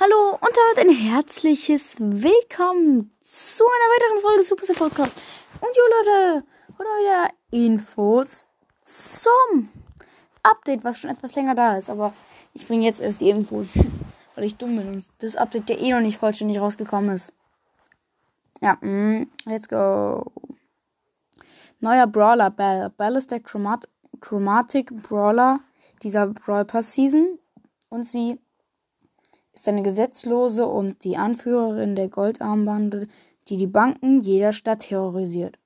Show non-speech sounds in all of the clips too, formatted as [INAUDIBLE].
Hallo und damit ein herzliches Willkommen zu einer weiteren Folge Super Podcast. Und jo Leute, heute wieder Infos zum Update, was schon etwas länger da ist. Aber ich bringe jetzt erst die Infos, weil ich dumm bin und das Update ja eh noch nicht vollständig rausgekommen ist. Ja, mm, let's go. Neuer Brawler Bell. Bell ist der Chromat Chromatic Brawler dieser Brawl Pass Season und sie ist eine Gesetzlose und die Anführerin der Goldarmbande, die die Banken jeder Stadt terrorisiert.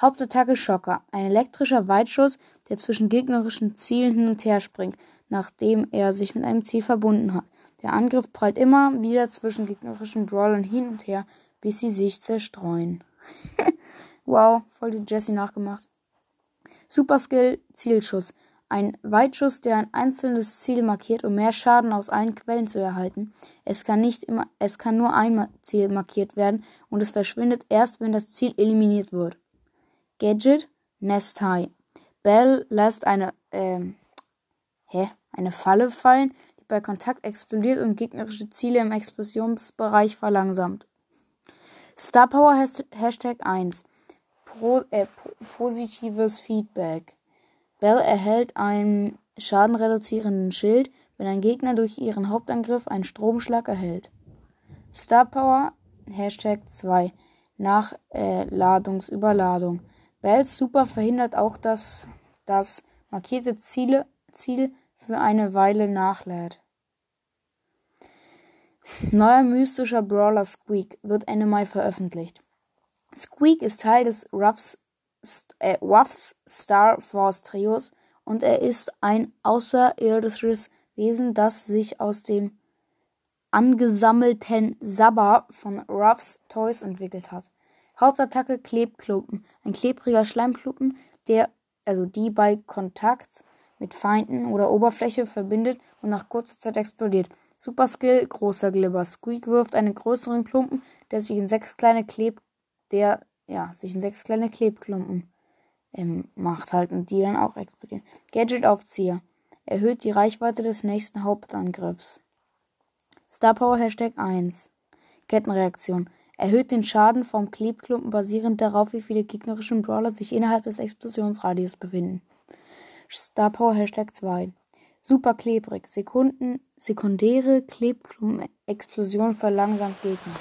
Hauptattacke Schocker, ein elektrischer Weitschuss, der zwischen gegnerischen Zielen hin und her springt, nachdem er sich mit einem Ziel verbunden hat. Der Angriff prallt immer wieder zwischen gegnerischen Brawlern hin und her, bis sie sich zerstreuen. [LAUGHS] wow, voll die Jessie nachgemacht. Super Skill Zielschuss. Ein Weitschuss, der ein einzelnes Ziel markiert, um mehr Schaden aus allen Quellen zu erhalten. Es kann nicht immer, es kann nur ein Ziel markiert werden und es verschwindet erst, wenn das Ziel eliminiert wird. Gadget Nest High. Bell lässt eine, ähm, hä? Eine Falle fallen, die bei Kontakt explodiert und gegnerische Ziele im Explosionsbereich verlangsamt. Star Power Hashtag 1. Pro, äh, positives Feedback. Bell erhält einen schadenreduzierenden Schild, wenn ein Gegner durch ihren Hauptangriff einen Stromschlag erhält. Star Power Hashtag 2 Nachladungsüberladung. Äh, Bells Super verhindert auch, dass das markierte Ziele, Ziel für eine Weile nachlädt. Neuer mystischer Brawler Squeak wird Ende Mai veröffentlicht. Squeak ist Teil des Ruffs äh, Ruffs Star Force Trios und er ist ein außerirdisches Wesen, das sich aus dem angesammelten Sabber von Ruffs Toys entwickelt hat. Hauptattacke Klebklumpen. Ein klebriger Schleimklumpen, der, also die bei Kontakt mit Feinden oder Oberfläche verbindet und nach kurzer Zeit explodiert. Super Skill, großer Glibber. Squeak wirft einen größeren Klumpen, der sich in sechs kleine Kleb, der ja, sich in sechs kleine Klebklumpen ähm, macht halt und die dann auch explodieren. Gadget-Aufzieher. Erhöht die Reichweite des nächsten Hauptangriffs. Star Power Hashtag 1. Kettenreaktion. Erhöht den Schaden vom Klebklumpen basierend darauf, wie viele gegnerische Brawler sich innerhalb des Explosionsradius befinden. Star Power Hashtag 2. Super klebrig. Sekunden, sekundäre Klebklumpen-Explosion verlangsamt Gegner.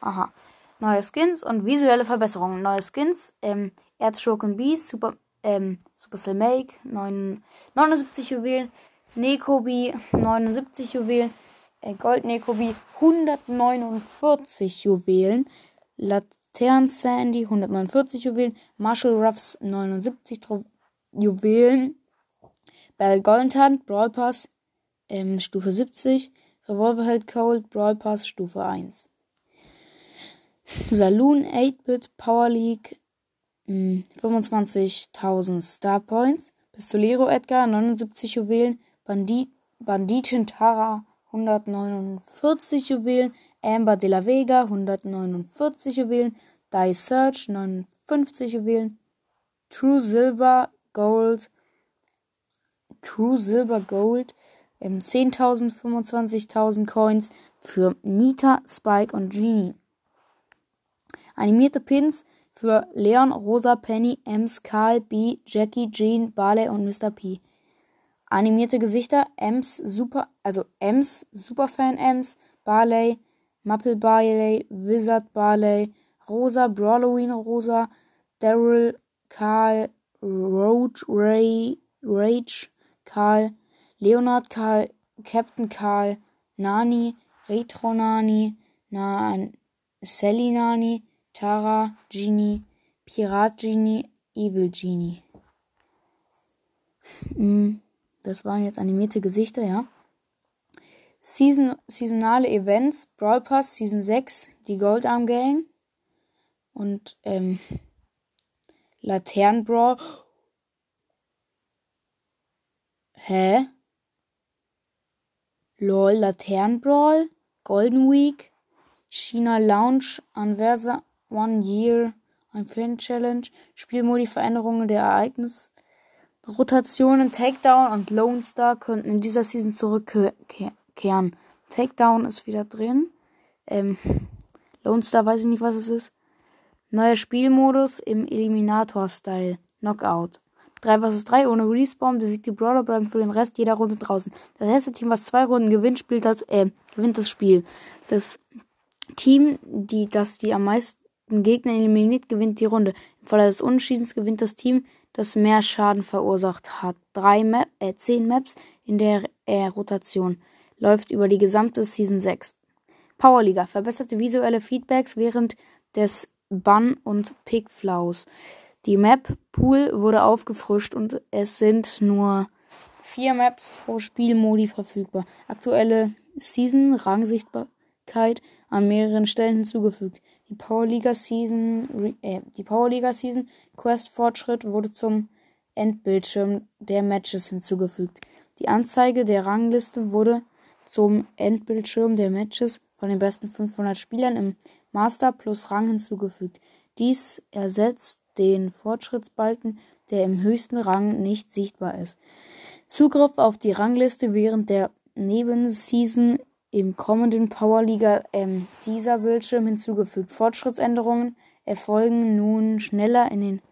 Aha neue Skins und visuelle Verbesserungen. Neue Skins, ähm, Erzschurken Beast, Super, ähm, Supercell Make, 9, 79 Juwelen, Nekobi, 79 Juwelen, äh, Gold Nekobi, 149 Juwelen, Latern Sandy, 149 Juwelen, Marshall Ruffs, 79 Tro Juwelen, Bell Goldenhand, Brawl Pass, ähm, Stufe 70, Revolverheld Cold, Brawl Pass, Stufe 1. Saloon 8-Bit Power League 25.000 hm, Star Points. Pistolero Edgar 79 Juwelen. Bandit, Banditin Tara 149 Juwelen. Amber de la Vega 149 Juwelen. Die Search 59 Juwelen. True Silver Gold. True Silver Gold. 10.000, 25.000 Coins für Nita, Spike und Genie. Animierte Pins für Leon, Rosa, Penny, Ems, Karl, B, Jackie, Jean, Barley und Mr. P. Animierte Gesichter Ems Super, also Ems Superfan Ems, Barley, Maple Barley, Wizard Barley, Rosa, Brawloween Rosa, Daryl, Karl, Roach, Ray, Rage, Karl, Leonard Karl, Captain Karl, Nani, Retro Nani, Nan, Sally Nani, Tara, Genie, Pirat Genie, Evil Genie. Hm, das waren jetzt animierte Gesichter, ja. Season, saisonale Events, Brawl Pass Season 6, die Goldarm Gang und ähm, Laternenbrawl. Hä? LOL, Laternenbrawl, Golden Week, China Lounge, Anversa, One Year, ein Fan Challenge, Spielmodi, Veränderungen der Ereignis, Rotationen, Takedown und Lone Star könnten in dieser Season zurückkehren. Takedown ist wieder drin. Ähm, Lone Star weiß ich nicht, was es ist. Neuer Spielmodus im Eliminator-Style. Knockout. 3 vs 3 ohne Respawn, besiegt die Brawler, bleiben für den Rest jeder Runde draußen. Das erste Team, was zwei Runden gewinnt, spielt das, äh, gewinnt das Spiel. Das Team, die, das die am meisten Gegner eliminiert, gewinnt die Runde. Im Falle des Unentschiedens gewinnt das Team, das mehr Schaden verursacht hat. Drei Map, äh, zehn Maps in der äh, Rotation. Läuft über die gesamte Season 6. Powerliga. Verbesserte visuelle Feedbacks während des Bann- und Pickflaus. Die Map Pool wurde aufgefrischt und es sind nur vier Maps pro Spielmodi verfügbar. Aktuelle Season Rangsichtbarkeit an mehreren Stellen hinzugefügt. Die Powerliga Season äh, die Powerliga Season Quest Fortschritt wurde zum Endbildschirm der Matches hinzugefügt. Die Anzeige der Rangliste wurde zum Endbildschirm der Matches von den besten 500 Spielern im Master plus Rang hinzugefügt. Dies ersetzt den Fortschrittsbalken, der im höchsten Rang nicht sichtbar ist. Zugriff auf die Rangliste während der Nebenseason im kommenden Powerliga ähm, dieser Bildschirm hinzugefügt. Fortschrittsänderungen erfolgen nun schneller in den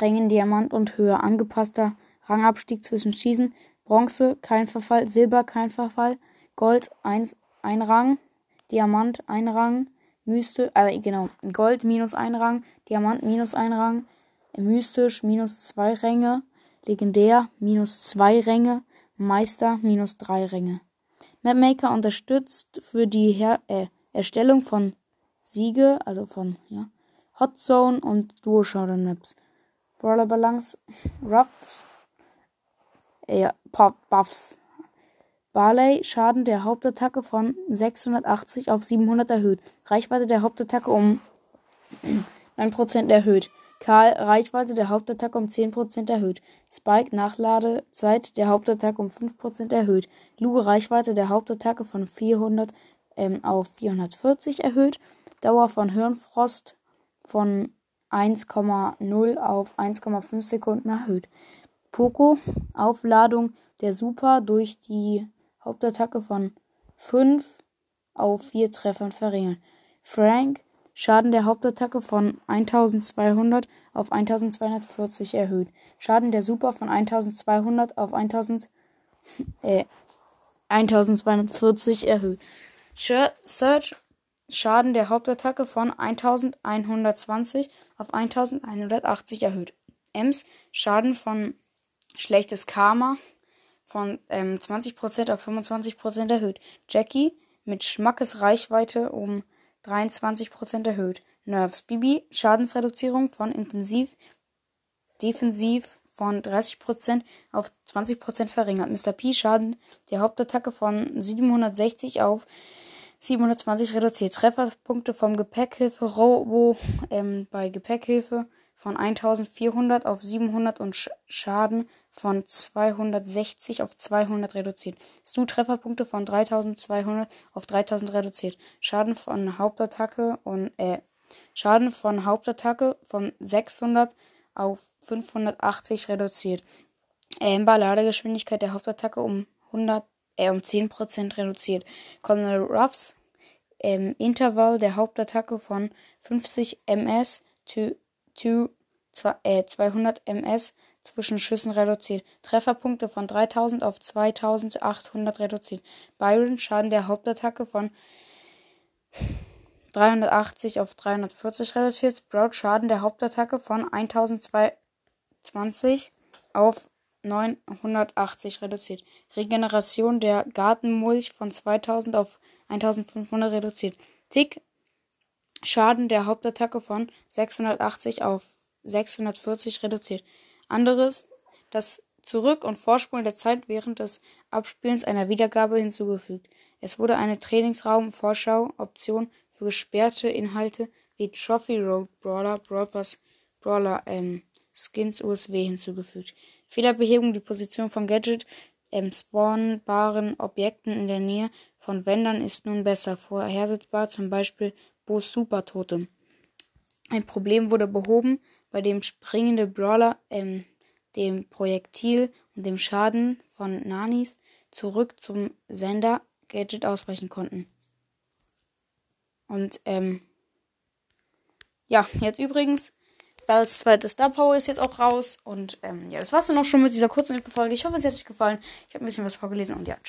Rängen Diamant und höher angepasster Rangabstieg zwischen Schießen, Bronze, kein Verfall, Silber, kein Verfall, Gold, eins, ein Rang, Diamant, ein Rang, Mystisch, äh, genau, Gold minus ein Rang, Diamant minus ein Rang, Mystisch minus zwei Ränge, Legendär minus zwei Ränge, Meister minus drei Ränge. Mapmaker unterstützt für die Her äh, Erstellung von Siege, also von ja, Hot Zone und Duo Showdown Maps. Brawler Balance, Ruffs, äh, Buffs, Barley Schaden der Hauptattacke von 680 auf 700 erhöht. Reichweite der Hauptattacke um 9% erhöht. Karl Reichweite der Hauptattacke um 10% erhöht. Spike Nachladezeit der Hauptattacke um 5% erhöht. Luge Reichweite der Hauptattacke von 400 ähm, auf 440 erhöht. Dauer von Hirnfrost von 1,0 auf 1,5 Sekunden erhöht. Poco Aufladung der Super durch die Hauptattacke von 5 auf 4 Treffern verringern. Frank Schaden der Hauptattacke von 1200 auf 1240 erhöht. Schaden der Super von 1200 auf 1000, äh, 1240 erhöht. Search Schaden der Hauptattacke von 1120 auf 1180 erhöht. Ems Schaden von schlechtes Karma von ähm, 20% auf 25% erhöht. Jackie mit Schmackes Reichweite um 23% erhöht. Nerves Bibi Schadensreduzierung von intensiv defensiv von 30% auf 20% verringert. Mr. P Schaden der Hauptattacke von 760 auf 720 reduziert. Trefferpunkte vom Gepäckhilfe Robo ähm, bei Gepäckhilfe von 1400 auf 700 und Schaden von 260 auf 200 reduziert. Stu Trefferpunkte von 3200 auf 3000 reduziert. Schaden von Hauptattacke und äh, Schaden von Hauptattacke von 600 auf 580 reduziert. Amber Ladegeschwindigkeit der Hauptattacke um 100 äh, um 10% reduziert. Colonel Ruffs ähm, Intervall der Hauptattacke von 50 ms to, 200 ms zwischen Schüssen reduziert. Trefferpunkte von 3000 auf 2800 reduziert. Byron Schaden der Hauptattacke von 380 auf 340 reduziert. Sprout Schaden der Hauptattacke von 1020 auf 980 reduziert. Regeneration der Gartenmulch von 2000 auf 1500 reduziert. Tick Schaden der Hauptattacke von 680 auf 640 reduziert anderes das Zurück- und Vorspulen der Zeit während des Abspielens einer Wiedergabe hinzugefügt. Es wurde eine Trainingsraum-Vorschau-Option für gesperrte Inhalte wie Trophy Road Brawler, Brawl Pass, Brawler, ähm, Skins USW hinzugefügt. Fehlerbehebung, die Position von Gadget, ähm, spawnbaren Objekten in der Nähe von Wändern ist nun besser vorhersehbar, zum Beispiel Bo's Supertote. Ein Problem wurde behoben, bei dem springende Brawler ähm, dem Projektil und dem Schaden von Nanis zurück zum Sender Gadget ausbrechen konnten. Und, ähm, ja, jetzt übrigens, Bells zweite Star Power ist jetzt auch raus. Und, ähm, ja, das war's dann auch schon mit dieser kurzen Folge. Ich hoffe, es hat euch gefallen. Ich habe ein bisschen was vorgelesen und ja, ciao.